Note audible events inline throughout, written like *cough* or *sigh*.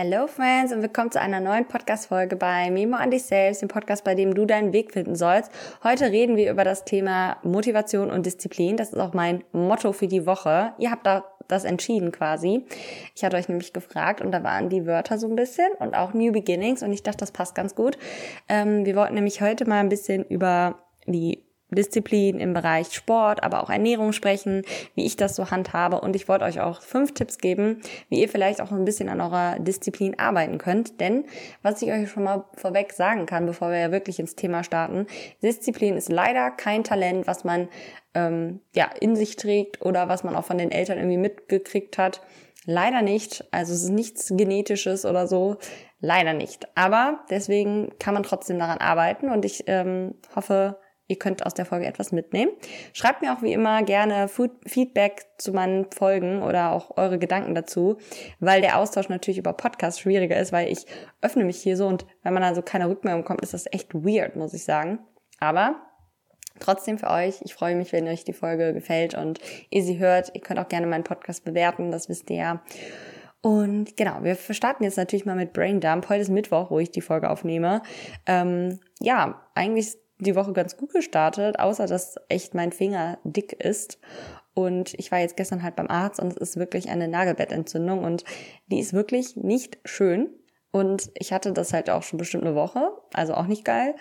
Hello Friends und willkommen zu einer neuen Podcast-Folge bei Memo an dich selbst, dem Podcast, bei dem du deinen Weg finden sollst. Heute reden wir über das Thema Motivation und Disziplin. Das ist auch mein Motto für die Woche. Ihr habt da das entschieden quasi. Ich hatte euch nämlich gefragt und da waren die Wörter so ein bisschen und auch New Beginnings und ich dachte, das passt ganz gut. Ähm, wir wollten nämlich heute mal ein bisschen über die Disziplin im Bereich Sport, aber auch Ernährung sprechen, wie ich das so handhabe. Und ich wollte euch auch fünf Tipps geben, wie ihr vielleicht auch ein bisschen an eurer Disziplin arbeiten könnt. Denn was ich euch schon mal vorweg sagen kann, bevor wir ja wirklich ins Thema starten, Disziplin ist leider kein Talent, was man ähm, ja in sich trägt oder was man auch von den Eltern irgendwie mitgekriegt hat. Leider nicht. Also es ist nichts Genetisches oder so. Leider nicht. Aber deswegen kann man trotzdem daran arbeiten und ich ähm, hoffe, Ihr könnt aus der Folge etwas mitnehmen. Schreibt mir auch wie immer gerne Feedback zu meinen Folgen oder auch eure Gedanken dazu, weil der Austausch natürlich über Podcasts schwieriger ist, weil ich öffne mich hier so und wenn man dann so keine Rückmeldung kommt, ist das echt weird, muss ich sagen. Aber trotzdem für euch, ich freue mich, wenn euch die Folge gefällt und ihr sie hört. Ihr könnt auch gerne meinen Podcast bewerten, das wisst ihr ja. Und genau, wir starten jetzt natürlich mal mit Brain Dump. Heute ist Mittwoch, wo ich die Folge aufnehme. Ähm, ja, eigentlich die Woche ganz gut gestartet, außer dass echt mein Finger dick ist. Und ich war jetzt gestern halt beim Arzt und es ist wirklich eine Nagelbettentzündung und die ist wirklich nicht schön. Und ich hatte das halt auch schon bestimmt eine Woche, also auch nicht geil.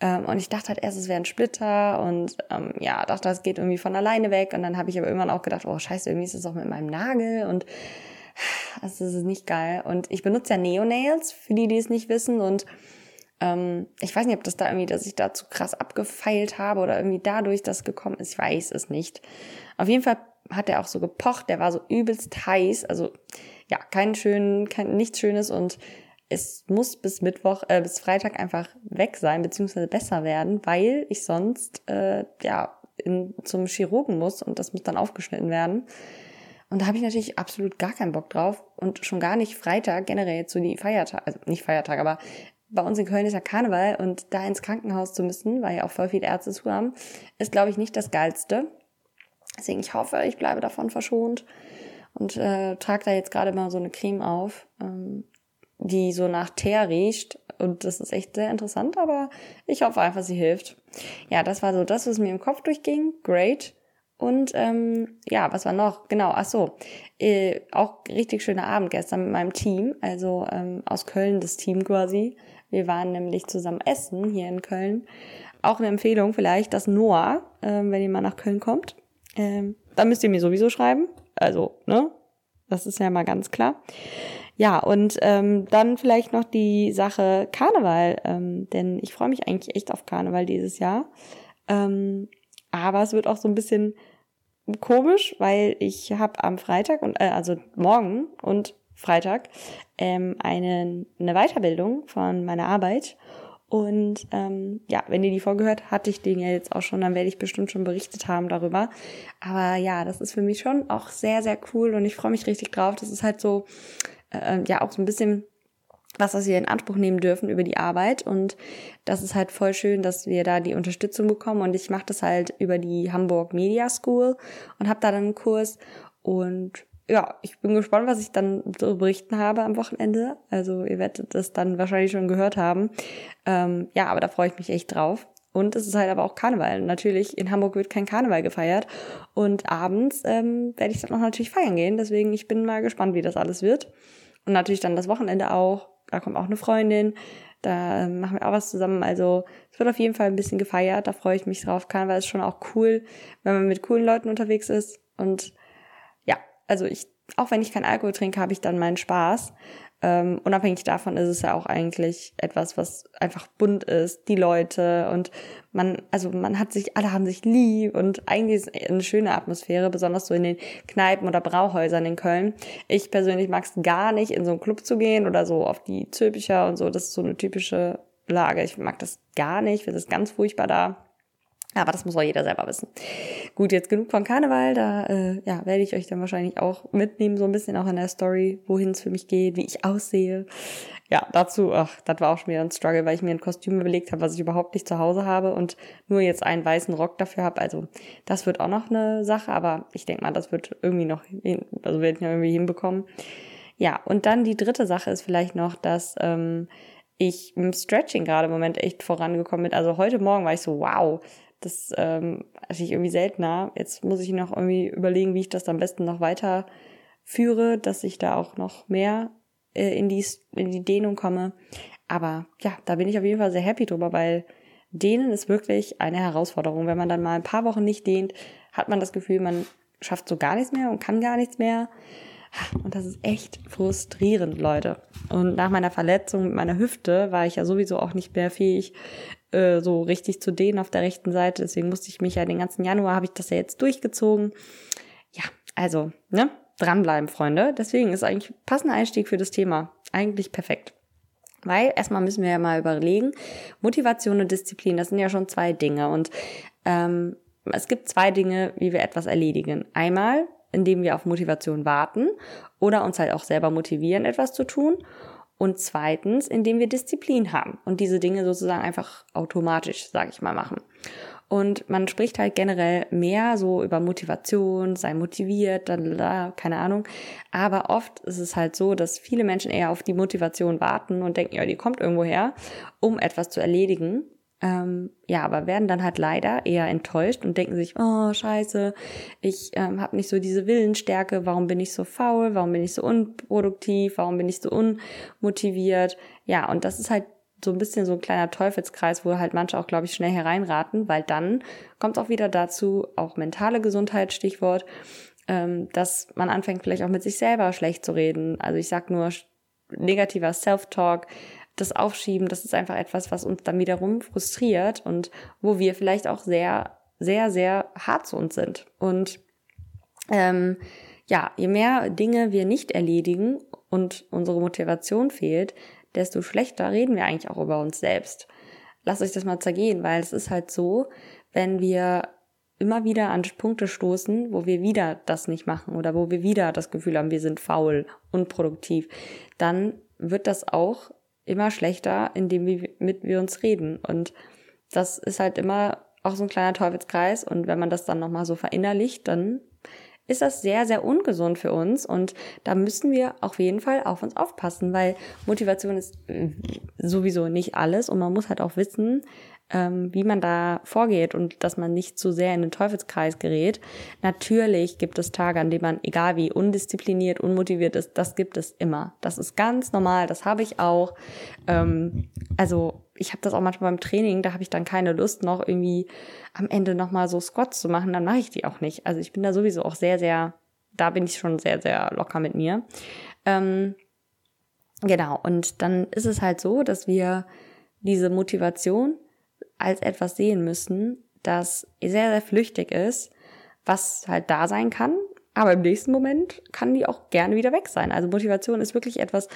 Ähm, und ich dachte halt erst, es wäre ein Splitter und ähm, ja, dachte, das geht irgendwie von alleine weg. Und dann habe ich aber irgendwann auch gedacht, oh scheiße, irgendwie ist das auch mit meinem Nagel und das ist nicht geil. Und ich benutze ja Neonails, für die, die es nicht wissen. Und ähm, ich weiß nicht, ob das da irgendwie, dass ich da zu krass abgefeilt habe oder irgendwie dadurch das gekommen ist. Ich weiß es nicht. Auf jeden Fall hat er auch so gepocht. Der war so übelst heiß. Also ja, kein schön, kein nichts Schönes und es muss bis Mittwoch, äh, bis Freitag einfach weg sein, beziehungsweise besser werden, weil ich sonst äh, ja in, zum Chirurgen muss und das muss dann aufgeschnitten werden. Und da habe ich natürlich absolut gar keinen Bock drauf und schon gar nicht Freitag, generell jetzt so die Feiertage, also nicht Feiertag, aber bei uns in Köln ist ja Karneval und da ins Krankenhaus zu müssen, weil ja auch voll viele Ärzte zu haben, ist, glaube ich, nicht das Geilste. Deswegen, ich hoffe, ich bleibe davon verschont und äh, trage da jetzt gerade mal so eine Creme auf, ähm, die so nach Teer riecht. Und das ist echt sehr interessant, aber ich hoffe einfach, sie hilft. Ja, das war so das, was mir im Kopf durchging. Great. Und ähm, ja, was war noch? Genau, ach so, äh, auch richtig schöner Abend gestern mit meinem Team, also ähm, aus Köln das Team quasi. Wir waren nämlich zusammen essen hier in Köln. Auch eine Empfehlung vielleicht, das Noah, ähm, wenn ihr mal nach Köln kommt. Ähm, dann müsst ihr mir sowieso schreiben. Also, ne? Das ist ja mal ganz klar. Ja, und ähm, dann vielleicht noch die Sache Karneval, ähm, denn ich freue mich eigentlich echt auf Karneval dieses Jahr. Ähm, aber es wird auch so ein bisschen komisch, weil ich habe am Freitag und äh, also morgen und Freitag ähm, eine, eine Weiterbildung von meiner Arbeit. Und ähm, ja, wenn ihr die Folge hört, hatte ich den ja jetzt auch schon, dann werde ich bestimmt schon berichtet haben darüber. Aber ja, das ist für mich schon auch sehr, sehr cool und ich freue mich richtig drauf. Das ist halt so, äh, ja, auch so ein bisschen was, was wir in Anspruch nehmen dürfen über die Arbeit. Und das ist halt voll schön, dass wir da die Unterstützung bekommen. Und ich mache das halt über die Hamburg Media School und habe da dann einen Kurs. Und ja, ich bin gespannt, was ich dann zu berichten habe am Wochenende. Also ihr werdet das dann wahrscheinlich schon gehört haben. Ähm, ja, aber da freue ich mich echt drauf. Und es ist halt aber auch Karneval. Natürlich, in Hamburg wird kein Karneval gefeiert. Und abends ähm, werde ich dann auch natürlich feiern gehen. Deswegen, ich bin mal gespannt, wie das alles wird. Und natürlich dann das Wochenende auch. Da kommt auch eine Freundin. Da machen wir auch was zusammen. Also es wird auf jeden Fall ein bisschen gefeiert. Da freue ich mich drauf. Karneval ist schon auch cool, wenn man mit coolen Leuten unterwegs ist. Und also ich, auch wenn ich keinen Alkohol trinke, habe ich dann meinen Spaß. Ähm, unabhängig davon ist es ja auch eigentlich etwas, was einfach bunt ist, die Leute und man, also man hat sich, alle haben sich lieb und eigentlich ist es eine schöne Atmosphäre, besonders so in den Kneipen oder Brauhäusern in Köln. Ich persönlich mag es gar nicht, in so einen Club zu gehen oder so auf die Zülpicher und so. Das ist so eine typische Lage. Ich mag das gar nicht, finde es ganz furchtbar da. Aber das muss auch jeder selber wissen. Gut, jetzt genug von Karneval. Da äh, ja, werde ich euch dann wahrscheinlich auch mitnehmen, so ein bisschen auch in der Story, wohin es für mich geht, wie ich aussehe. Ja, dazu, ach, das war auch schon wieder ein Struggle, weil ich mir ein Kostüm überlegt habe, was ich überhaupt nicht zu Hause habe und nur jetzt einen weißen Rock dafür habe. Also das wird auch noch eine Sache, aber ich denke mal, das wird irgendwie noch, hin, also werden wir irgendwie hinbekommen. Ja, und dann die dritte Sache ist vielleicht noch, dass ähm, ich im Stretching gerade im Moment echt vorangekommen bin. Also heute Morgen war ich so, wow, das ähm, hatte ich irgendwie seltener. Jetzt muss ich noch irgendwie überlegen, wie ich das am besten noch weiter führe, dass ich da auch noch mehr äh, in, die, in die Dehnung komme. Aber ja, da bin ich auf jeden Fall sehr happy drüber, weil Dehnen ist wirklich eine Herausforderung. Wenn man dann mal ein paar Wochen nicht dehnt, hat man das Gefühl, man schafft so gar nichts mehr und kann gar nichts mehr. Und das ist echt frustrierend, Leute. Und nach meiner Verletzung mit meiner Hüfte war ich ja sowieso auch nicht mehr fähig, äh, so richtig zu dehnen auf der rechten Seite. Deswegen musste ich mich ja den ganzen Januar, habe ich das ja jetzt durchgezogen. Ja, also, ne? Dranbleiben, Freunde. Deswegen ist eigentlich passender Einstieg für das Thema. Eigentlich perfekt. Weil erstmal müssen wir ja mal überlegen, Motivation und Disziplin, das sind ja schon zwei Dinge. Und ähm, es gibt zwei Dinge, wie wir etwas erledigen. Einmal indem wir auf Motivation warten oder uns halt auch selber motivieren, etwas zu tun. Und zweitens, indem wir Disziplin haben und diese Dinge sozusagen einfach automatisch, sage ich mal, machen. Und man spricht halt generell mehr so über Motivation, sei motiviert, da, keine Ahnung. Aber oft ist es halt so, dass viele Menschen eher auf die Motivation warten und denken, ja, die kommt irgendwo her, um etwas zu erledigen. Ähm, ja, aber werden dann halt leider eher enttäuscht und denken sich, oh scheiße, ich ähm, habe nicht so diese Willensstärke, warum bin ich so faul, warum bin ich so unproduktiv, warum bin ich so unmotiviert. Ja, und das ist halt so ein bisschen so ein kleiner Teufelskreis, wo halt manche auch, glaube ich, schnell hereinraten, weil dann kommt auch wieder dazu, auch mentale Gesundheit, Stichwort, ähm, dass man anfängt vielleicht auch mit sich selber schlecht zu reden. Also ich sag nur negativer Self-Talk, das Aufschieben, das ist einfach etwas, was uns dann wiederum frustriert und wo wir vielleicht auch sehr, sehr, sehr hart zu uns sind. Und ähm, ja, je mehr Dinge wir nicht erledigen und unsere Motivation fehlt, desto schlechter reden wir eigentlich auch über uns selbst. Lasst euch das mal zergehen, weil es ist halt so, wenn wir immer wieder an Punkte stoßen, wo wir wieder das nicht machen oder wo wir wieder das Gefühl haben, wir sind faul, unproduktiv, dann wird das auch immer schlechter, indem wir mit wir uns reden. Und das ist halt immer auch so ein kleiner Teufelskreis. Und wenn man das dann nochmal so verinnerlicht, dann ist das sehr, sehr ungesund für uns. Und da müssen wir auf jeden Fall auf uns aufpassen, weil Motivation ist äh, sowieso nicht alles. Und man muss halt auch wissen, ähm, wie man da vorgeht und dass man nicht zu sehr in den Teufelskreis gerät. Natürlich gibt es Tage, an denen man, egal wie undiszipliniert, unmotiviert ist, das gibt es immer. Das ist ganz normal, das habe ich auch. Ähm, also ich habe das auch manchmal beim Training, da habe ich dann keine Lust noch irgendwie am Ende nochmal so Squats zu machen, dann mache ich die auch nicht. Also ich bin da sowieso auch sehr, sehr, da bin ich schon sehr, sehr locker mit mir. Ähm, genau, und dann ist es halt so, dass wir diese Motivation als etwas sehen müssen, das sehr, sehr flüchtig ist, was halt da sein kann, aber im nächsten Moment kann die auch gerne wieder weg sein. Also Motivation ist wirklich etwas,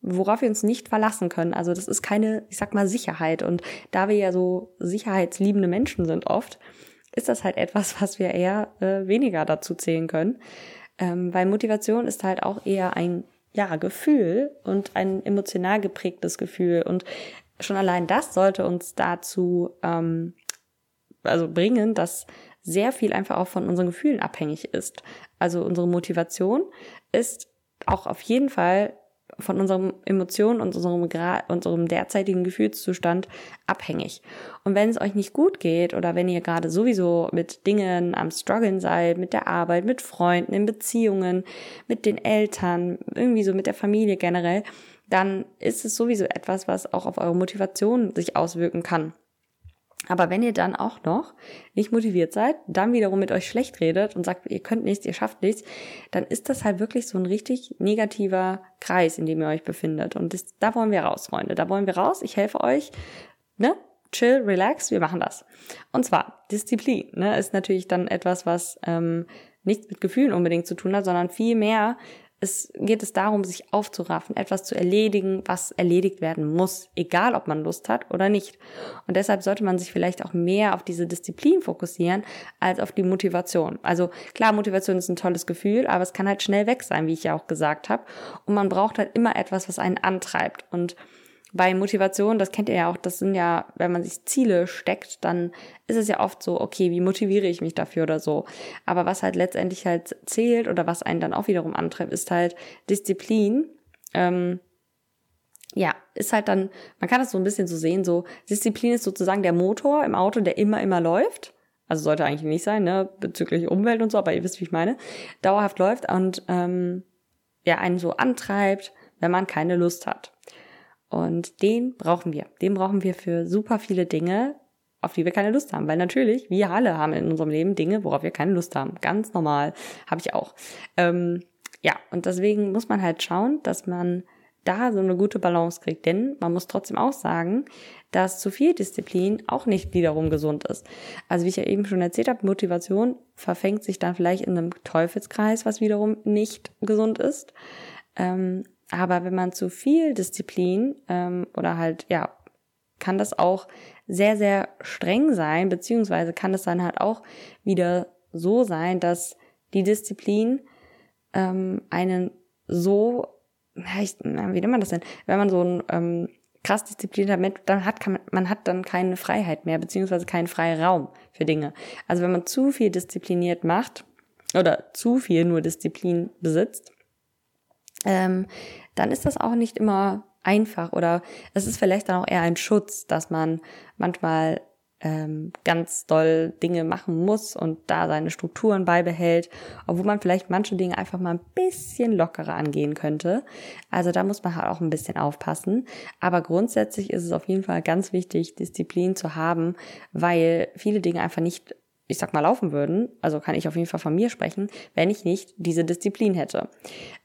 worauf wir uns nicht verlassen können. Also das ist keine, ich sag mal, Sicherheit. Und da wir ja so sicherheitsliebende Menschen sind oft, ist das halt etwas, was wir eher äh, weniger dazu zählen können. Ähm, weil Motivation ist halt auch eher ein ja, Gefühl und ein emotional geprägtes Gefühl. Und schon allein das sollte uns dazu ähm, also bringen, dass sehr viel einfach auch von unseren Gefühlen abhängig ist. Also unsere Motivation ist auch auf jeden Fall von unseren Emotionen und unserem, unserem derzeitigen Gefühlszustand abhängig. Und wenn es euch nicht gut geht oder wenn ihr gerade sowieso mit Dingen am struggeln seid, mit der Arbeit, mit Freunden, in Beziehungen, mit den Eltern, irgendwie so mit der Familie generell, dann ist es sowieso etwas, was auch auf eure Motivation sich auswirken kann. Aber wenn ihr dann auch noch nicht motiviert seid, dann wiederum mit euch schlecht redet und sagt, ihr könnt nichts, ihr schafft nichts, dann ist das halt wirklich so ein richtig negativer Kreis, in dem ihr euch befindet. Und das, da wollen wir raus, Freunde. Da wollen wir raus. Ich helfe euch. Ne? Chill, relax, wir machen das. Und zwar Disziplin ne, ist natürlich dann etwas, was ähm, nichts mit Gefühlen unbedingt zu tun hat, sondern viel mehr es geht es darum, sich aufzuraffen, etwas zu erledigen, was erledigt werden muss, egal ob man Lust hat oder nicht. Und deshalb sollte man sich vielleicht auch mehr auf diese Disziplin fokussieren als auf die Motivation. Also klar, Motivation ist ein tolles Gefühl, aber es kann halt schnell weg sein, wie ich ja auch gesagt habe. Und man braucht halt immer etwas, was einen antreibt. Und bei Motivation, das kennt ihr ja auch, das sind ja, wenn man sich Ziele steckt, dann ist es ja oft so, okay, wie motiviere ich mich dafür oder so. Aber was halt letztendlich halt zählt oder was einen dann auch wiederum antreibt, ist halt Disziplin Ähm, ja, ist halt dann, man kann das so ein bisschen so sehen, so Disziplin ist sozusagen der Motor im Auto, der immer, immer läuft. Also sollte eigentlich nicht sein, ne, bezüglich Umwelt und so, aber ihr wisst, wie ich meine. Dauerhaft läuft und ähm, ja, einen so antreibt, wenn man keine Lust hat. Und den brauchen wir. Den brauchen wir für super viele Dinge, auf die wir keine Lust haben. Weil natürlich, wir alle haben in unserem Leben Dinge, worauf wir keine Lust haben. Ganz normal. Habe ich auch. Ähm, ja, und deswegen muss man halt schauen, dass man da so eine gute Balance kriegt. Denn man muss trotzdem auch sagen, dass zu viel Disziplin auch nicht wiederum gesund ist. Also wie ich ja eben schon erzählt habe, Motivation verfängt sich dann vielleicht in einem Teufelskreis, was wiederum nicht gesund ist. Ähm, aber wenn man zu viel Disziplin ähm, oder halt, ja, kann das auch sehr, sehr streng sein, beziehungsweise kann es dann halt auch wieder so sein, dass die Disziplin ähm, einen so, wie nennt man das denn, wenn man so ein ähm, krass disziplinierter Mensch, dann hat kann man, hat dann keine Freiheit mehr, beziehungsweise keinen Freiraum für Dinge. Also wenn man zu viel diszipliniert macht oder zu viel nur Disziplin besitzt, ähm, dann ist das auch nicht immer einfach oder es ist vielleicht dann auch eher ein Schutz, dass man manchmal ähm, ganz doll Dinge machen muss und da seine Strukturen beibehält, obwohl man vielleicht manche Dinge einfach mal ein bisschen lockerer angehen könnte. Also da muss man halt auch ein bisschen aufpassen. Aber grundsätzlich ist es auf jeden Fall ganz wichtig, Disziplin zu haben, weil viele Dinge einfach nicht ich sag mal, laufen würden, also kann ich auf jeden Fall von mir sprechen, wenn ich nicht diese Disziplin hätte.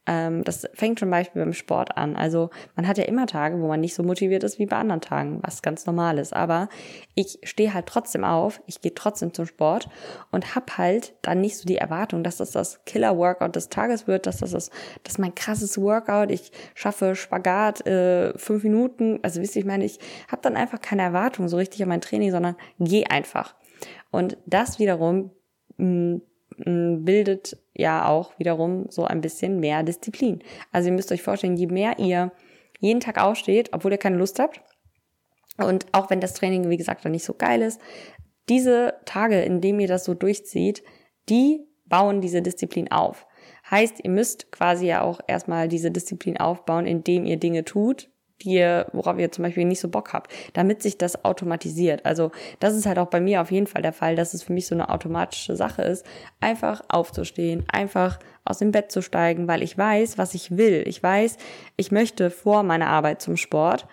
Ähm, das fängt zum Beispiel beim Sport an. Also man hat ja immer Tage, wo man nicht so motiviert ist wie bei anderen Tagen, was ganz normal ist. Aber ich stehe halt trotzdem auf, ich gehe trotzdem zum Sport und hab halt dann nicht so die Erwartung, dass das das Killer-Workout des Tages wird, dass das das, das ist mein krasses Workout, ich schaffe Spagat äh, fünf Minuten. Also wisst ihr, ich meine, ich habe dann einfach keine Erwartung so richtig an mein Training, sondern geh einfach. Und das wiederum mm, mm, bildet ja auch wiederum so ein bisschen mehr Disziplin. Also ihr müsst euch vorstellen, je mehr ihr jeden Tag aufsteht, obwohl ihr keine Lust habt, und auch wenn das Training, wie gesagt, dann nicht so geil ist, diese Tage, in denen ihr das so durchzieht, die bauen diese Disziplin auf. Heißt, ihr müsst quasi ja auch erstmal diese Disziplin aufbauen, indem ihr Dinge tut, die ihr, worauf ihr zum Beispiel nicht so Bock habt, damit sich das automatisiert. Also das ist halt auch bei mir auf jeden Fall der Fall, dass es für mich so eine automatische Sache ist, einfach aufzustehen, einfach aus dem Bett zu steigen, weil ich weiß, was ich will. Ich weiß, ich möchte vor meiner Arbeit zum Sport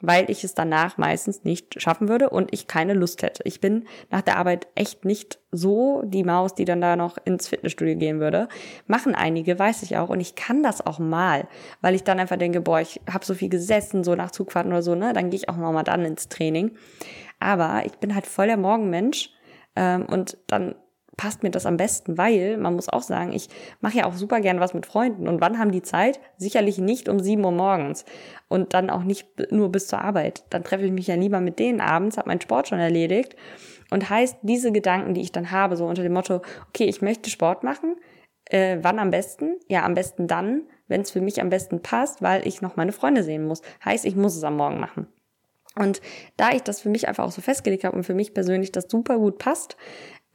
weil ich es danach meistens nicht schaffen würde und ich keine Lust hätte. Ich bin nach der Arbeit echt nicht so die Maus, die dann da noch ins Fitnessstudio gehen würde. Machen einige, weiß ich auch und ich kann das auch mal, weil ich dann einfach denke, boah, ich habe so viel gesessen, so nach Zugfahrten oder so, ne, dann gehe ich auch mal dann ins Training. Aber ich bin halt voll der Morgenmensch ähm, und dann passt mir das am besten, weil man muss auch sagen, ich mache ja auch super gern was mit Freunden. Und wann haben die Zeit? Sicherlich nicht um sieben Uhr morgens und dann auch nicht nur bis zur Arbeit. Dann treffe ich mich ja lieber mit denen abends, habe meinen Sport schon erledigt. Und heißt, diese Gedanken, die ich dann habe, so unter dem Motto, okay, ich möchte Sport machen, äh, wann am besten? Ja, am besten dann, wenn es für mich am besten passt, weil ich noch meine Freunde sehen muss. Heißt, ich muss es am Morgen machen. Und da ich das für mich einfach auch so festgelegt habe und für mich persönlich das super gut passt,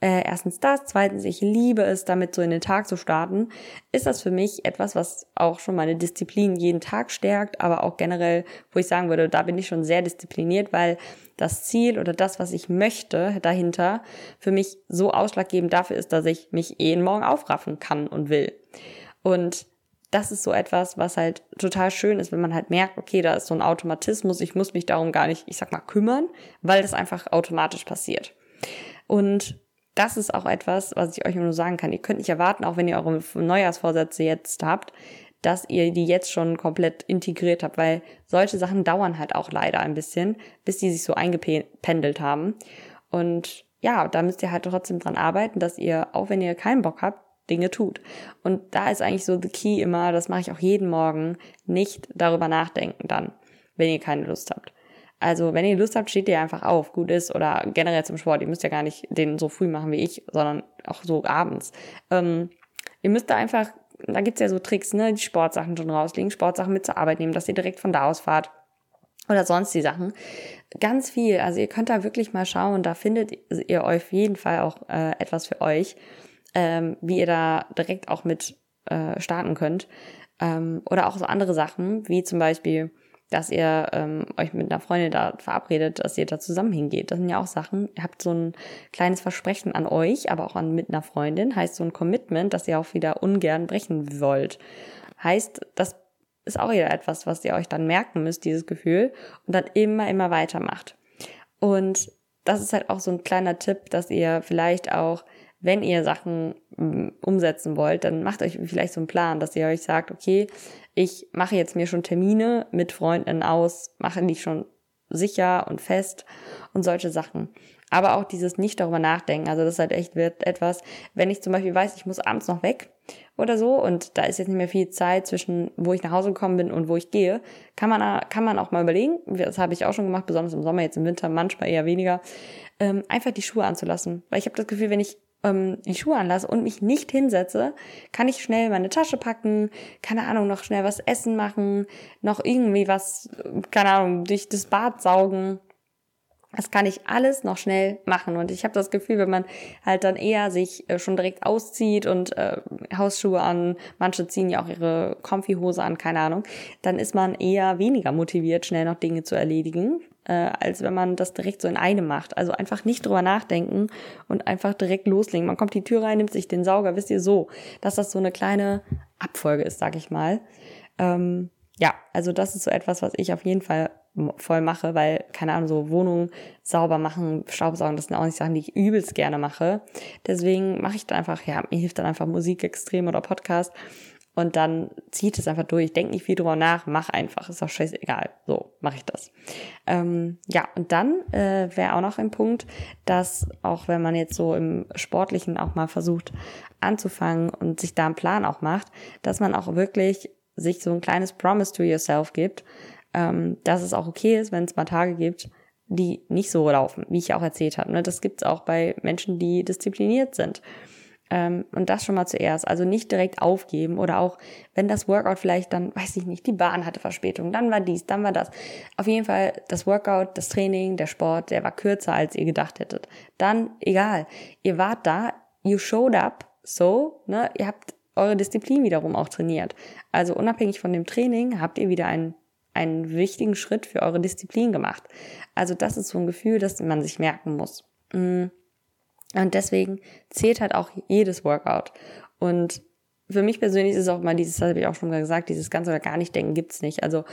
äh, erstens das, zweitens, ich liebe es, damit so in den Tag zu starten, ist das für mich etwas, was auch schon meine Disziplin jeden Tag stärkt, aber auch generell, wo ich sagen würde, da bin ich schon sehr diszipliniert, weil das Ziel oder das, was ich möchte dahinter, für mich so ausschlaggebend dafür ist, dass ich mich jeden Morgen aufraffen kann und will. Und das ist so etwas, was halt total schön ist, wenn man halt merkt, okay, da ist so ein Automatismus, ich muss mich darum gar nicht, ich sag mal, kümmern, weil das einfach automatisch passiert. Und das ist auch etwas, was ich euch nur sagen kann. Ihr könnt nicht erwarten, auch wenn ihr eure Neujahrsvorsätze jetzt habt, dass ihr die jetzt schon komplett integriert habt, weil solche Sachen dauern halt auch leider ein bisschen, bis die sich so eingependelt haben. Und ja, da müsst ihr halt trotzdem dran arbeiten, dass ihr, auch wenn ihr keinen Bock habt, Dinge tut. Und da ist eigentlich so the key immer, das mache ich auch jeden Morgen, nicht darüber nachdenken dann, wenn ihr keine Lust habt. Also, wenn ihr Lust habt, steht ihr einfach auf, gut ist, oder generell zum Sport. Ihr müsst ja gar nicht den so früh machen wie ich, sondern auch so abends. Ähm, ihr müsst da einfach, da gibt's ja so Tricks, ne, die Sportsachen schon rauslegen, Sportsachen mit zur Arbeit nehmen, dass ihr direkt von da aus fahrt. Oder sonst die Sachen. Ganz viel. Also ihr könnt da wirklich mal schauen, da findet ihr auf jeden Fall auch äh, etwas für euch, ähm, wie ihr da direkt auch mit äh, starten könnt. Ähm, oder auch so andere Sachen, wie zum Beispiel, dass ihr ähm, euch mit einer Freundin da verabredet, dass ihr da zusammen hingeht. Das sind ja auch Sachen. Ihr habt so ein kleines Versprechen an euch, aber auch an mit einer Freundin. Heißt so ein Commitment, dass ihr auch wieder ungern brechen wollt. Heißt, das ist auch wieder etwas, was ihr euch dann merken müsst, dieses Gefühl, und dann immer, immer weitermacht. Und das ist halt auch so ein kleiner Tipp, dass ihr vielleicht auch, wenn ihr Sachen mm, umsetzen wollt, dann macht euch vielleicht so einen Plan, dass ihr euch sagt, okay, ich mache jetzt mir schon Termine mit Freunden aus, mache die schon sicher und fest und solche Sachen. Aber auch dieses nicht darüber nachdenken. Also das ist halt echt wird etwas, wenn ich zum Beispiel weiß, ich muss abends noch weg oder so und da ist jetzt nicht mehr viel Zeit zwischen, wo ich nach Hause gekommen bin und wo ich gehe, kann man, kann man auch mal überlegen, das habe ich auch schon gemacht, besonders im Sommer, jetzt im Winter manchmal eher weniger, ähm, einfach die Schuhe anzulassen. Weil ich habe das Gefühl, wenn ich ähm, die Schuhe anlasse und mich nicht hinsetze, kann ich schnell meine Tasche packen, keine Ahnung, noch schnell was essen machen, noch irgendwie was, keine Ahnung, durch das Bad saugen das kann ich alles noch schnell machen. Und ich habe das Gefühl, wenn man halt dann eher sich äh, schon direkt auszieht und äh, Hausschuhe an, manche ziehen ja auch ihre Comfy-Hose an, keine Ahnung, dann ist man eher weniger motiviert, schnell noch Dinge zu erledigen, äh, als wenn man das direkt so in einem macht. Also einfach nicht drüber nachdenken und einfach direkt loslegen. Man kommt die Tür rein, nimmt sich den Sauger, wisst ihr so, dass das so eine kleine Abfolge ist, sag ich mal. Ähm, ja, also das ist so etwas, was ich auf jeden Fall voll mache, weil, keine Ahnung, so Wohnungen sauber machen, Staubsaugen, das sind auch nicht Sachen, die ich übelst gerne mache. Deswegen mache ich dann einfach, ja, mir hilft dann einfach Musik extrem oder Podcast und dann zieht es einfach durch. Denk nicht viel drüber nach, mach einfach, ist auch scheißegal. So, mache ich das. Ähm, ja, und dann äh, wäre auch noch ein Punkt, dass auch wenn man jetzt so im Sportlichen auch mal versucht anzufangen und sich da einen Plan auch macht, dass man auch wirklich sich so ein kleines Promise to yourself gibt, ähm, dass es auch okay ist, wenn es mal Tage gibt, die nicht so laufen, wie ich auch erzählt habe. Ne? Das gibt's auch bei Menschen, die diszipliniert sind. Ähm, und das schon mal zuerst. Also nicht direkt aufgeben oder auch, wenn das Workout vielleicht dann, weiß ich nicht, die Bahn hatte Verspätung, dann war dies, dann war das. Auf jeden Fall das Workout, das Training, der Sport, der war kürzer, als ihr gedacht hättet. Dann egal. Ihr wart da, you showed up, so, ne, ihr habt eure Disziplin wiederum auch trainiert. Also unabhängig von dem Training habt ihr wieder einen einen wichtigen Schritt für eure Disziplin gemacht. Also das ist so ein Gefühl, das man sich merken muss. Mm. Und deswegen zählt halt auch jedes Workout. Und für mich persönlich ist es auch mal dieses, das habe ich auch schon mal gesagt, dieses ganz oder gar nicht denken gibt's nicht. Also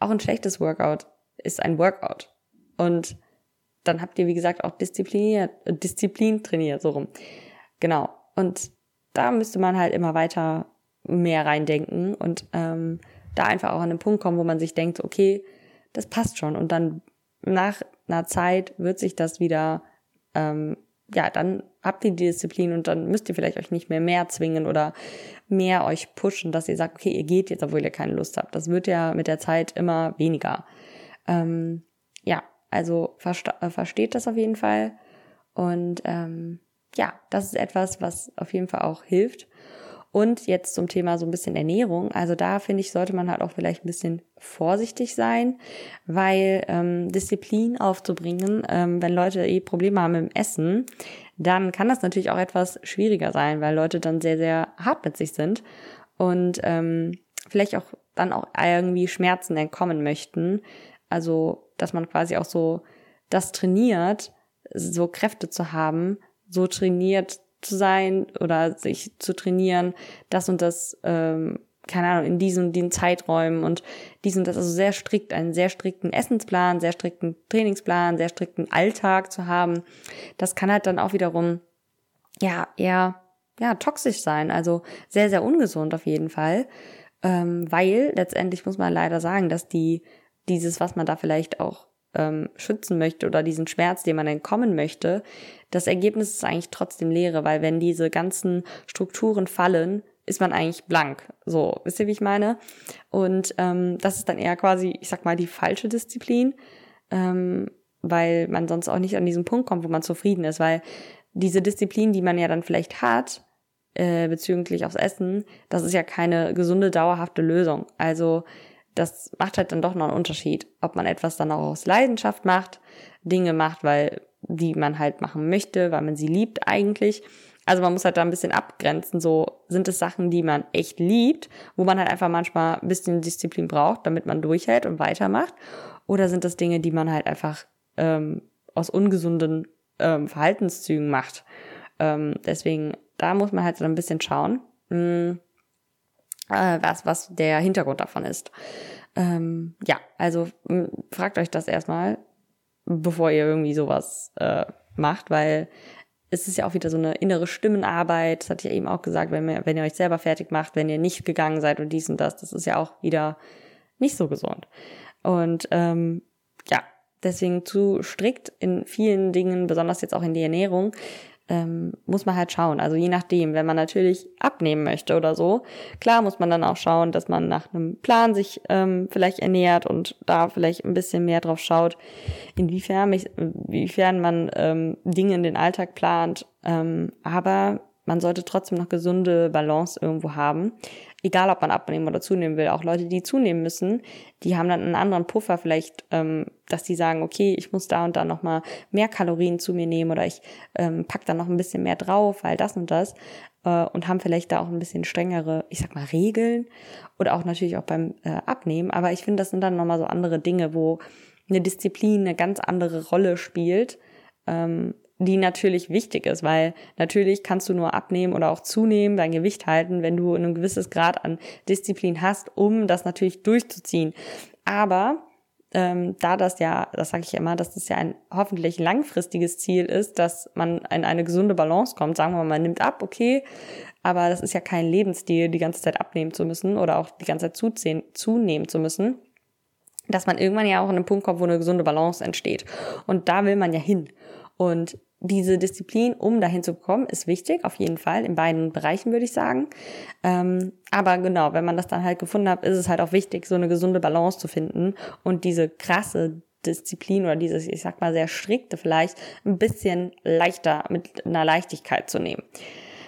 auch ein schlechtes Workout ist ein Workout. Und dann habt ihr, wie gesagt, auch diszipliniert, äh, Disziplin trainiert, so rum. Genau. Und da müsste man halt immer weiter mehr reindenken und ähm, da einfach auch an den Punkt kommen, wo man sich denkt, okay, das passt schon. Und dann nach einer Zeit wird sich das wieder, ähm, ja, dann habt ihr die Disziplin und dann müsst ihr vielleicht euch nicht mehr mehr zwingen oder mehr euch pushen, dass ihr sagt, okay, ihr geht jetzt, obwohl ihr keine Lust habt. Das wird ja mit der Zeit immer weniger. Ähm, ja, also äh, versteht das auf jeden Fall. Und ähm, ja, das ist etwas, was auf jeden Fall auch hilft. Und jetzt zum Thema so ein bisschen Ernährung. Also da finde ich, sollte man halt auch vielleicht ein bisschen vorsichtig sein, weil ähm, Disziplin aufzubringen, ähm, wenn Leute eh Probleme haben im Essen, dann kann das natürlich auch etwas schwieriger sein, weil Leute dann sehr, sehr hart mit sich sind und ähm, vielleicht auch dann auch irgendwie Schmerzen entkommen möchten. Also, dass man quasi auch so das trainiert, so Kräfte zu haben, so trainiert zu sein oder sich zu trainieren, das und das, ähm, keine Ahnung, in diesen, diesen Zeiträumen. Und diesen, das also sehr strikt, einen sehr strikten Essensplan, sehr strikten Trainingsplan, sehr strikten Alltag zu haben, das kann halt dann auch wiederum, ja, eher, ja, toxisch sein, also sehr, sehr ungesund auf jeden Fall, ähm, weil letztendlich muss man leider sagen, dass die, dieses, was man da vielleicht auch ähm, schützen möchte oder diesen Schmerz, den man entkommen möchte, das Ergebnis ist eigentlich trotzdem Leere, weil wenn diese ganzen Strukturen fallen, ist man eigentlich blank. So, wisst ihr, wie ich meine? Und ähm, das ist dann eher quasi, ich sag mal, die falsche Disziplin, ähm, weil man sonst auch nicht an diesen Punkt kommt, wo man zufrieden ist, weil diese Disziplin, die man ja dann vielleicht hat, äh, bezüglich aufs Essen, das ist ja keine gesunde, dauerhafte Lösung. Also das macht halt dann doch noch einen Unterschied, ob man etwas dann auch aus Leidenschaft macht, Dinge macht, weil die man halt machen möchte, weil man sie liebt eigentlich, Also man muss halt da ein bisschen abgrenzen. So sind es Sachen, die man echt liebt, wo man halt einfach manchmal ein bisschen Disziplin braucht, damit man durchhält und weitermacht. Oder sind das Dinge, die man halt einfach ähm, aus ungesunden ähm, Verhaltenszügen macht. Ähm, deswegen, da muss man halt so ein bisschen schauen, mh, hm, äh, was, was der Hintergrund davon ist. Ähm, ja, also mh, hm, fragt euch das erstmal, bevor ihr irgendwie sowas äh, macht, weil es ist ja auch wieder so eine innere Stimmenarbeit. Das hatte ich eben auch gesagt, wenn ihr, wenn ihr euch selber fertig macht, wenn ihr nicht gegangen seid und dies und das, das ist ja auch wieder nicht so gesund. Und ähm, ja, deswegen zu strikt in vielen Dingen, besonders jetzt auch in die Ernährung, ähm, muss man halt schauen. Also je nachdem, wenn man natürlich abnehmen möchte oder so, klar muss man dann auch schauen, dass man nach einem Plan sich ähm, vielleicht ernährt und da vielleicht ein bisschen mehr drauf schaut, inwiefern, mich, inwiefern man ähm, Dinge in den Alltag plant. Ähm, aber man sollte trotzdem noch gesunde Balance irgendwo haben egal ob man abnehmen oder zunehmen will, auch Leute, die zunehmen müssen, die haben dann einen anderen Puffer vielleicht, ähm, dass die sagen, okay, ich muss da und da nochmal mehr Kalorien zu mir nehmen oder ich ähm, pack da noch ein bisschen mehr drauf, weil das und das äh, und haben vielleicht da auch ein bisschen strengere, ich sag mal, Regeln oder auch natürlich auch beim äh, Abnehmen, aber ich finde, das sind dann nochmal so andere Dinge, wo eine Disziplin eine ganz andere Rolle spielt, ähm, die natürlich wichtig ist, weil natürlich kannst du nur abnehmen oder auch zunehmen, dein Gewicht halten, wenn du ein gewisses Grad an Disziplin hast, um das natürlich durchzuziehen. Aber ähm, da das ja, das sage ich immer, dass das ja ein hoffentlich langfristiges Ziel ist, dass man in eine gesunde Balance kommt. Sagen wir mal, man nimmt ab, okay, aber das ist ja kein Lebensstil, die ganze Zeit abnehmen zu müssen oder auch die ganze Zeit zuziehen, zunehmen zu müssen dass man irgendwann ja auch an einen Punkt kommt, wo eine gesunde Balance entsteht. Und da will man ja hin. Und diese Disziplin, um dahin zu bekommen, ist wichtig, auf jeden Fall, in beiden Bereichen würde ich sagen. Ähm, aber genau, wenn man das dann halt gefunden hat, ist es halt auch wichtig, so eine gesunde Balance zu finden und diese krasse Disziplin oder dieses, ich sag mal, sehr strikte vielleicht ein bisschen leichter mit einer Leichtigkeit zu nehmen.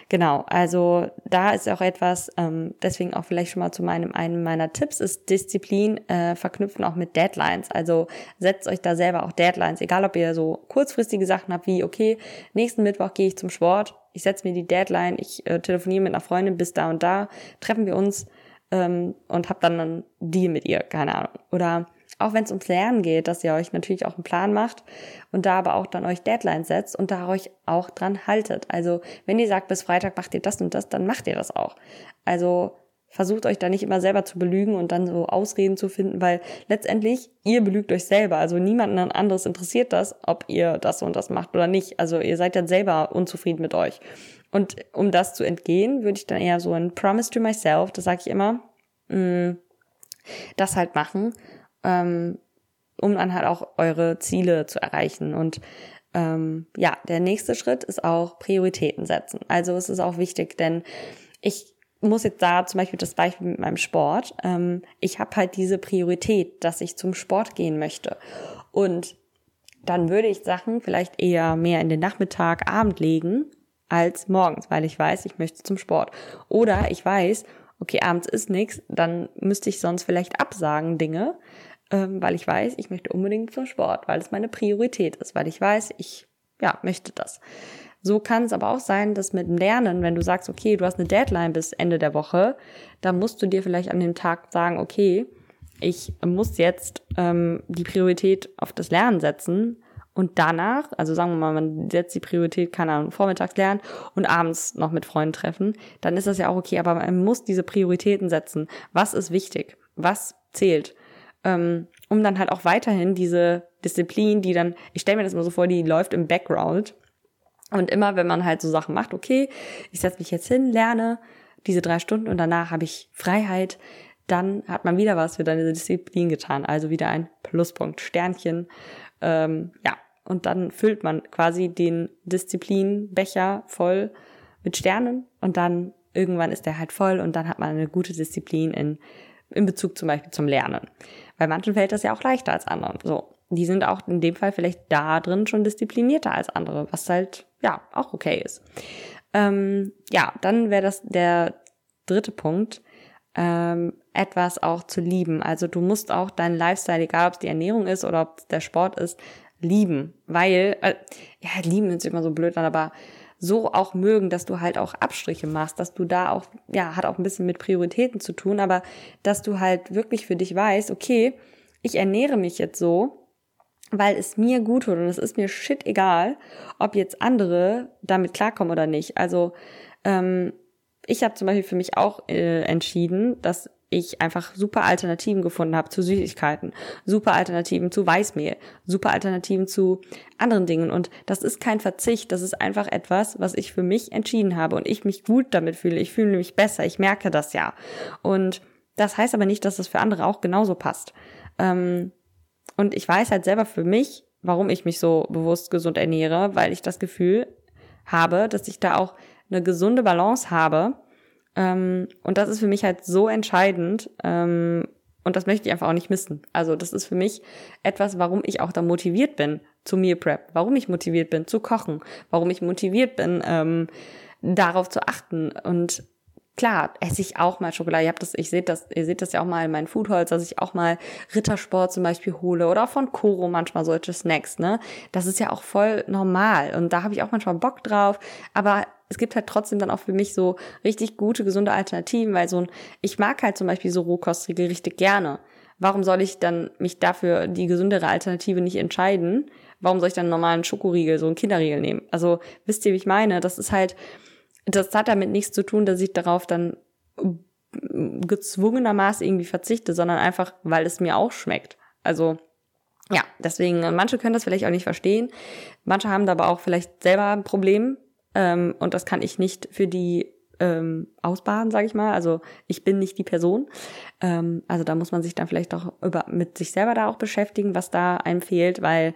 Genau, also da ist auch etwas, ähm, deswegen auch vielleicht schon mal zu meinem einem meiner Tipps ist Disziplin äh, verknüpfen auch mit Deadlines. Also setzt euch da selber auch Deadlines, egal ob ihr so kurzfristige Sachen habt wie okay, nächsten Mittwoch gehe ich zum Sport, ich setze mir die Deadline, ich äh, telefoniere mit einer Freundin bis da und da, treffen wir uns ähm, und hab dann einen Deal mit ihr, keine Ahnung. Oder auch wenn es ums Lernen geht, dass ihr euch natürlich auch einen Plan macht und da aber auch dann euch Deadlines setzt und da euch auch dran haltet. Also wenn ihr sagt, bis Freitag macht ihr das und das, dann macht ihr das auch. Also versucht euch da nicht immer selber zu belügen und dann so Ausreden zu finden, weil letztendlich ihr belügt euch selber. Also niemanden anderes interessiert das, ob ihr das und das macht oder nicht. Also ihr seid dann selber unzufrieden mit euch. Und um das zu entgehen, würde ich dann eher so ein Promise to myself, das sage ich immer, mh, mm, das halt machen ähm, um dann halt auch eure Ziele zu erreichen. Und ähm, ja, der nächste Schritt ist auch Prioritäten setzen. Also es ist auch wichtig, denn ich muss jetzt da zum Beispiel das Beispiel mit meinem Sport. Ähm, ich habe halt diese Priorität, dass ich zum Sport gehen möchte. Und dann würde ich Sachen vielleicht eher mehr in den Nachmittag, Abend legen als morgens, weil ich weiß, ich möchte zum Sport. Oder ich weiß, okay, abends ist nichts, dann müsste ich sonst vielleicht absagen Dinge, ähm, weil ich weiß, ich möchte unbedingt zum Sport, weil es meine Priorität ist, weil ich weiß, ich ja, möchte das. So kann es aber auch sein, dass mit dem Lernen, wenn du sagst, okay, du hast eine Deadline bis Ende der Woche, dann musst du dir vielleicht an dem Tag sagen, okay, ich muss jetzt ähm, die Priorität auf das Lernen setzen und danach, also sagen wir mal, man setzt die Priorität, keine Ahnung, vormittags lernen und abends noch mit Freunden treffen, dann ist das ja auch okay, aber man muss diese Prioritäten setzen. Was ist wichtig? Was zählt? Ähm, um dann halt auch weiterhin diese Disziplin, die dann, ich stelle mir das mal so vor, die läuft im Background. Und immer, wenn man halt so Sachen macht, okay, ich setze mich jetzt hin, lerne diese drei Stunden und danach habe ich Freiheit, dann hat man wieder was für deine Disziplin getan. Also wieder ein Pluspunkt, Sternchen. Ähm, ja, und dann füllt man quasi den Disziplinbecher voll mit Sternen und dann irgendwann ist der halt voll und dann hat man eine gute Disziplin in, in Bezug zum Beispiel zum Lernen. Bei manchen fällt das ja auch leichter als anderen. So. Die sind auch in dem Fall vielleicht da drin schon disziplinierter als andere, was halt, ja, auch okay ist. Ähm, ja, dann wäre das der dritte Punkt, ähm, etwas auch zu lieben. Also du musst auch deinen Lifestyle, egal ob es die Ernährung ist oder ob es der Sport ist, lieben. Weil, äh, ja, lieben ist immer so blöd, aber so auch mögen, dass du halt auch Abstriche machst, dass du da auch, ja, hat auch ein bisschen mit Prioritäten zu tun, aber dass du halt wirklich für dich weißt, okay, ich ernähre mich jetzt so, weil es mir gut tut und es ist mir shit egal, ob jetzt andere damit klarkommen oder nicht. Also ähm, ich habe zum Beispiel für mich auch äh, entschieden, dass ich einfach super Alternativen gefunden habe zu Süßigkeiten, super Alternativen zu Weißmehl, super Alternativen zu anderen Dingen. Und das ist kein Verzicht, das ist einfach etwas, was ich für mich entschieden habe und ich mich gut damit fühle. Ich fühle mich besser, ich merke das ja. Und das heißt aber nicht, dass das für andere auch genauso passt. Ähm, und ich weiß halt selber für mich, warum ich mich so bewusst gesund ernähre, weil ich das Gefühl habe, dass ich da auch eine gesunde Balance habe ähm, und das ist für mich halt so entscheidend. Ähm, und das möchte ich einfach auch nicht missen. Also das ist für mich etwas, warum ich auch da motiviert bin zu Meal Prep, warum ich motiviert bin zu kochen, warum ich motiviert bin, ähm, darauf zu achten. Und klar, esse ich auch mal Schokolade. Ihr habt das, ich seht das, ihr seht das ja auch mal in meinen Foodholz, dass ich auch mal Rittersport zum Beispiel hole oder von Koro manchmal solche Snacks, ne? Das ist ja auch voll normal und da habe ich auch manchmal Bock drauf. Aber es gibt halt trotzdem dann auch für mich so richtig gute, gesunde Alternativen, weil so ein, ich mag halt zum Beispiel so Rohkostriegel richtig gerne. Warum soll ich dann mich dafür die gesündere Alternative nicht entscheiden? Warum soll ich dann einen normalen Schokoriegel, so einen Kinderriegel nehmen? Also, wisst ihr, wie ich meine? Das ist halt, das hat damit nichts zu tun, dass ich darauf dann gezwungenermaßen irgendwie verzichte, sondern einfach, weil es mir auch schmeckt. Also, ja, deswegen, manche können das vielleicht auch nicht verstehen. Manche haben da aber auch vielleicht selber ein Problem ähm, und das kann ich nicht für die ähm, ausbaden, sage ich mal. Also ich bin nicht die Person. Ähm, also da muss man sich dann vielleicht auch über, mit sich selber da auch beschäftigen, was da einem fehlt, weil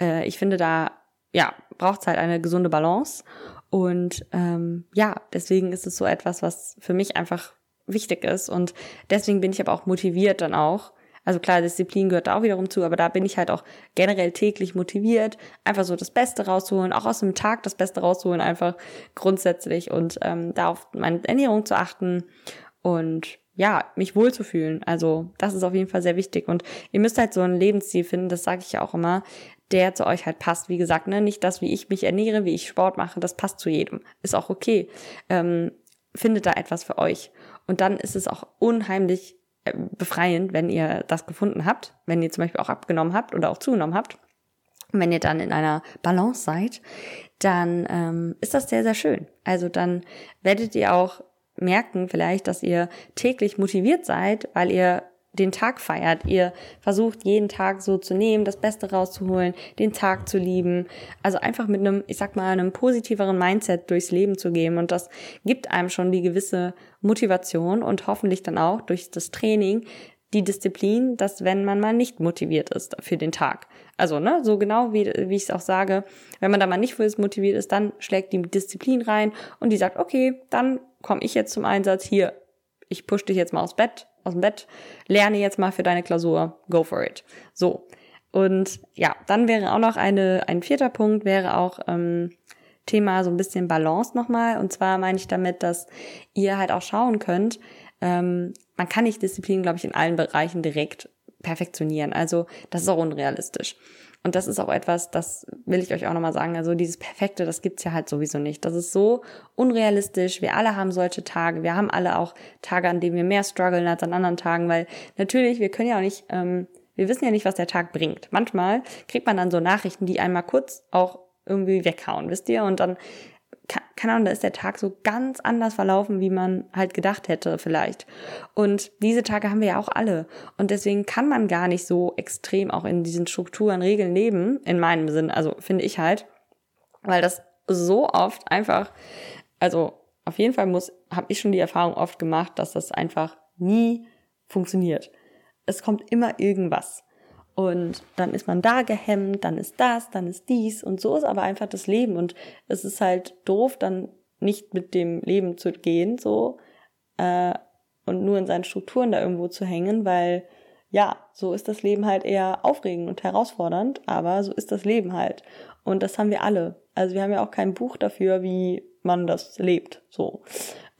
äh, ich finde, da ja braucht es halt eine gesunde Balance. Und ähm, ja, deswegen ist es so etwas, was für mich einfach wichtig ist. Und deswegen bin ich aber auch motiviert dann auch, also klar, Disziplin gehört da auch wiederum zu, aber da bin ich halt auch generell täglich motiviert, einfach so das Beste rauszuholen, auch aus dem Tag das Beste rauszuholen, einfach grundsätzlich und ähm, da auf meine Ernährung zu achten und ja, mich wohlzufühlen. Also das ist auf jeden Fall sehr wichtig. Und ihr müsst halt so ein Lebensstil finden, das sage ich ja auch immer, der zu euch halt passt. Wie gesagt, ne, nicht das, wie ich mich ernähre, wie ich Sport mache, das passt zu jedem. Ist auch okay. Ähm, findet da etwas für euch. Und dann ist es auch unheimlich befreiend, wenn ihr das gefunden habt, wenn ihr zum Beispiel auch abgenommen habt oder auch zugenommen habt. Und wenn ihr dann in einer Balance seid, dann ähm, ist das sehr, sehr schön. Also dann werdet ihr auch merken vielleicht, dass ihr täglich motiviert seid, weil ihr den Tag feiert. Ihr versucht jeden Tag so zu nehmen, das Beste rauszuholen, den Tag zu lieben. Also einfach mit einem, ich sag mal, einem positiveren Mindset durchs Leben zu gehen. Und das gibt einem schon die gewisse Motivation und hoffentlich dann auch durch das Training die Disziplin, dass wenn man mal nicht motiviert ist für den Tag. Also, ne, so genau wie, wie ich es auch sage, wenn man da mal nicht für motiviert ist, dann schlägt die Disziplin rein und die sagt, okay, dann komme ich jetzt zum Einsatz hier. Ich push dich jetzt mal aus Bett, aus dem Bett, lerne jetzt mal für deine Klausur, go for it. So. Und ja, dann wäre auch noch eine, ein vierter Punkt, wäre auch ähm, Thema so ein bisschen Balance nochmal. Und zwar meine ich damit, dass ihr halt auch schauen könnt, ähm, man kann nicht Disziplin, glaube ich, in allen Bereichen direkt perfektionieren. Also das ist auch unrealistisch. Und das ist auch etwas, das will ich euch auch nochmal sagen. Also dieses Perfekte, das gibt's ja halt sowieso nicht. Das ist so unrealistisch. Wir alle haben solche Tage. Wir haben alle auch Tage, an denen wir mehr strugglen als an anderen Tagen, weil natürlich, wir können ja auch nicht, ähm, wir wissen ja nicht, was der Tag bringt. Manchmal kriegt man dann so Nachrichten, die einmal kurz auch irgendwie weghauen, wisst ihr? Und dann keine Ahnung, da ist der Tag so ganz anders verlaufen, wie man halt gedacht hätte vielleicht. Und diese Tage haben wir ja auch alle. Und deswegen kann man gar nicht so extrem auch in diesen Strukturen, Regeln leben, in meinem Sinn, also finde ich halt, weil das so oft einfach, also auf jeden Fall muss, habe ich schon die Erfahrung oft gemacht, dass das einfach nie funktioniert. Es kommt immer irgendwas. Und dann ist man da gehemmt, dann ist das, dann ist dies. Und so ist aber einfach das Leben. Und es ist halt doof, dann nicht mit dem Leben zu gehen, so, äh, und nur in seinen Strukturen da irgendwo zu hängen, weil, ja, so ist das Leben halt eher aufregend und herausfordernd, aber so ist das Leben halt. Und das haben wir alle. Also wir haben ja auch kein Buch dafür, wie man das lebt, so.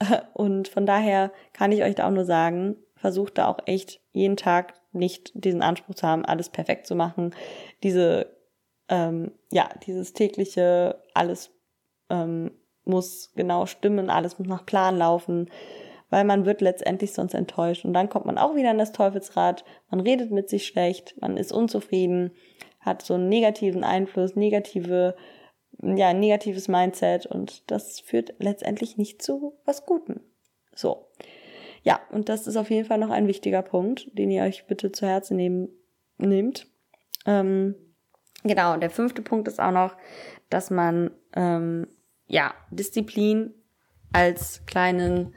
*laughs* Und von daher kann ich euch da auch nur sagen, versucht da auch echt jeden Tag nicht diesen Anspruch zu haben, alles perfekt zu machen, diese, ähm, ja, dieses tägliche, alles ähm, muss genau stimmen, alles muss nach Plan laufen, weil man wird letztendlich sonst enttäuscht. Und dann kommt man auch wieder in das Teufelsrad, man redet mit sich schlecht, man ist unzufrieden, hat so einen negativen Einfluss, negative, ja, negatives Mindset und das führt letztendlich nicht zu was Gutem. So. Ja, und das ist auf jeden Fall noch ein wichtiger Punkt, den ihr euch bitte zu Herzen nehmen, nehmt. Ähm, genau, und der fünfte Punkt ist auch noch, dass man ähm, ja Disziplin als kleinen,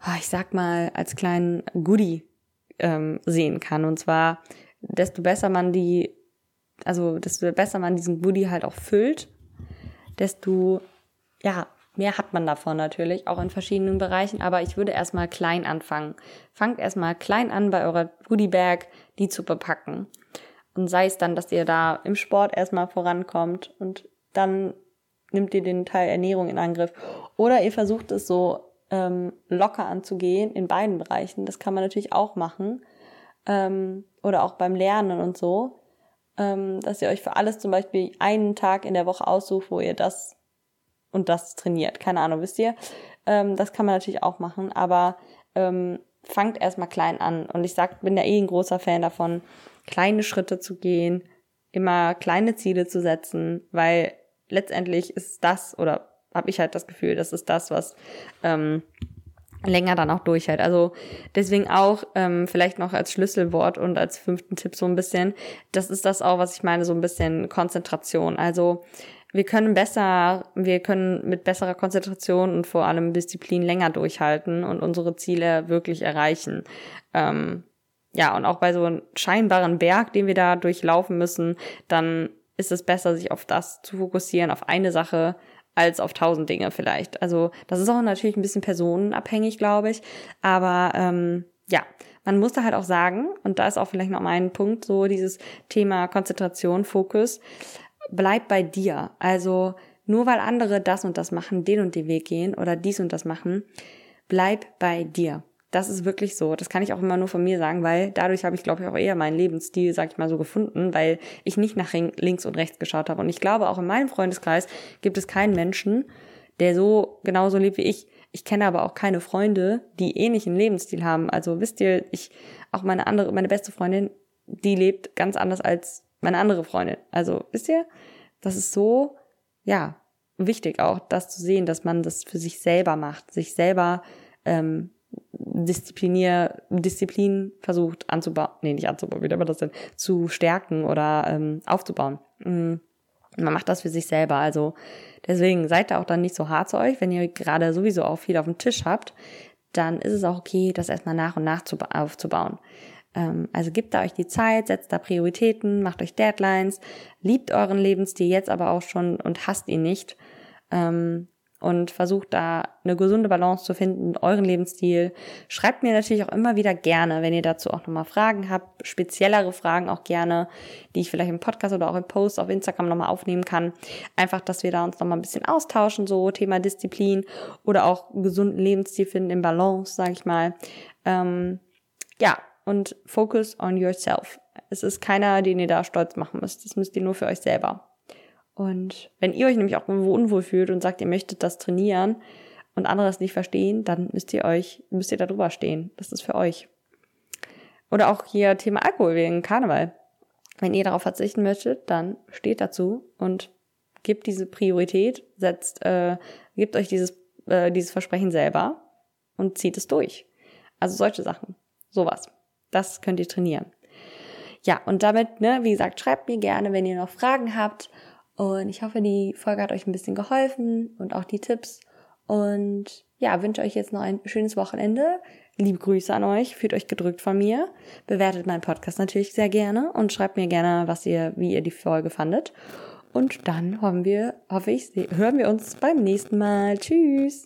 ah, ich sag mal, als kleinen Goodie ähm, sehen kann. Und zwar, desto besser man die, also desto besser man diesen Goodie halt auch füllt, desto ja, mehr hat man davon natürlich, auch in verschiedenen Bereichen, aber ich würde erstmal klein anfangen. Fangt erstmal klein an, bei eurer Goodie Bag die zu bepacken. Und sei es dann, dass ihr da im Sport erstmal vorankommt und dann nimmt ihr den Teil Ernährung in Angriff. Oder ihr versucht es so ähm, locker anzugehen in beiden Bereichen. Das kann man natürlich auch machen. Ähm, oder auch beim Lernen und so. Ähm, dass ihr euch für alles zum Beispiel einen Tag in der Woche aussucht, wo ihr das und das trainiert. Keine Ahnung, wisst ihr? Ähm, das kann man natürlich auch machen, aber ähm, fangt erstmal klein an. Und ich sag, bin ja eh ein großer Fan davon, kleine Schritte zu gehen, immer kleine Ziele zu setzen, weil letztendlich ist das, oder habe ich halt das Gefühl, das ist das, was ähm, länger dann auch durchhält. Also deswegen auch ähm, vielleicht noch als Schlüsselwort und als fünften Tipp so ein bisschen, das ist das auch, was ich meine, so ein bisschen Konzentration. Also wir können besser, wir können mit besserer Konzentration und vor allem Disziplin länger durchhalten und unsere Ziele wirklich erreichen. Ähm, ja, und auch bei so einem scheinbaren Berg, den wir da durchlaufen müssen, dann ist es besser, sich auf das zu fokussieren, auf eine Sache, als auf tausend Dinge vielleicht. Also das ist auch natürlich ein bisschen personenabhängig, glaube ich. Aber ähm, ja, man muss da halt auch sagen, und da ist auch vielleicht noch mein Punkt, so dieses Thema Konzentration, Fokus bleib bei dir. Also nur weil andere das und das machen, den und den Weg gehen oder dies und das machen, bleib bei dir. Das ist wirklich so. Das kann ich auch immer nur von mir sagen, weil dadurch habe ich, glaube ich, auch eher meinen Lebensstil, sag ich mal, so gefunden, weil ich nicht nach links und rechts geschaut habe. Und ich glaube, auch in meinem Freundeskreis gibt es keinen Menschen, der so genauso lebt wie ich. Ich kenne aber auch keine Freunde, die ähnlichen Lebensstil haben. Also wisst ihr, ich, auch meine andere, meine beste Freundin, die lebt ganz anders als meine andere Freundin. Also, wisst ihr, das ist so, ja, wichtig auch, das zu sehen, dass man das für sich selber macht, sich selber ähm, Disziplinier, Disziplin versucht anzubauen, nee, nicht anzubauen, wie nennt das denn, zu stärken oder ähm, aufzubauen. Mhm. Man macht das für sich selber. Also deswegen seid da auch dann nicht so hart zu euch, wenn ihr gerade sowieso auch viel auf dem Tisch habt, dann ist es auch okay, das erstmal nach und nach zu, aufzubauen. Ähm, also gebt da euch die Zeit, setzt da Prioritäten, macht euch Deadlines, liebt euren Lebensstil jetzt aber auch schon und hasst ihn nicht. Ähm, und versucht da eine gesunde Balance zu finden, euren Lebensstil. Schreibt mir natürlich auch immer wieder gerne, wenn ihr dazu auch nochmal Fragen habt, speziellere Fragen auch gerne, die ich vielleicht im Podcast oder auch im Post auf Instagram nochmal aufnehmen kann. Einfach, dass wir da uns nochmal ein bisschen austauschen, so Thema Disziplin oder auch gesunden Lebensstil finden im Balance, sage ich mal. Ähm, ja, und focus on yourself. Es ist keiner, den ihr da stolz machen müsst. Das müsst ihr nur für euch selber. Und wenn ihr euch nämlich auch unwohl fühlt und sagt, ihr möchtet das trainieren und andere das nicht verstehen, dann müsst ihr euch, müsst ihr da drüber stehen. Das ist für euch. Oder auch hier Thema Alkohol wegen Karneval. Wenn ihr darauf verzichten möchtet, dann steht dazu und gebt diese Priorität, setzt, äh, gebt euch dieses, äh, dieses Versprechen selber und zieht es durch. Also solche Sachen. Sowas. Das könnt ihr trainieren. Ja, und damit, ne, wie gesagt, schreibt mir gerne, wenn ihr noch Fragen habt. Und ich hoffe, die Folge hat euch ein bisschen geholfen und auch die Tipps. Und ja, wünsche euch jetzt noch ein schönes Wochenende. Liebe Grüße an euch, fühlt euch gedrückt von mir. Bewertet meinen Podcast natürlich sehr gerne und schreibt mir gerne, was ihr, wie ihr die Folge fandet. Und dann hoffen wir, hoffe ich, hören wir uns beim nächsten Mal. Tschüss!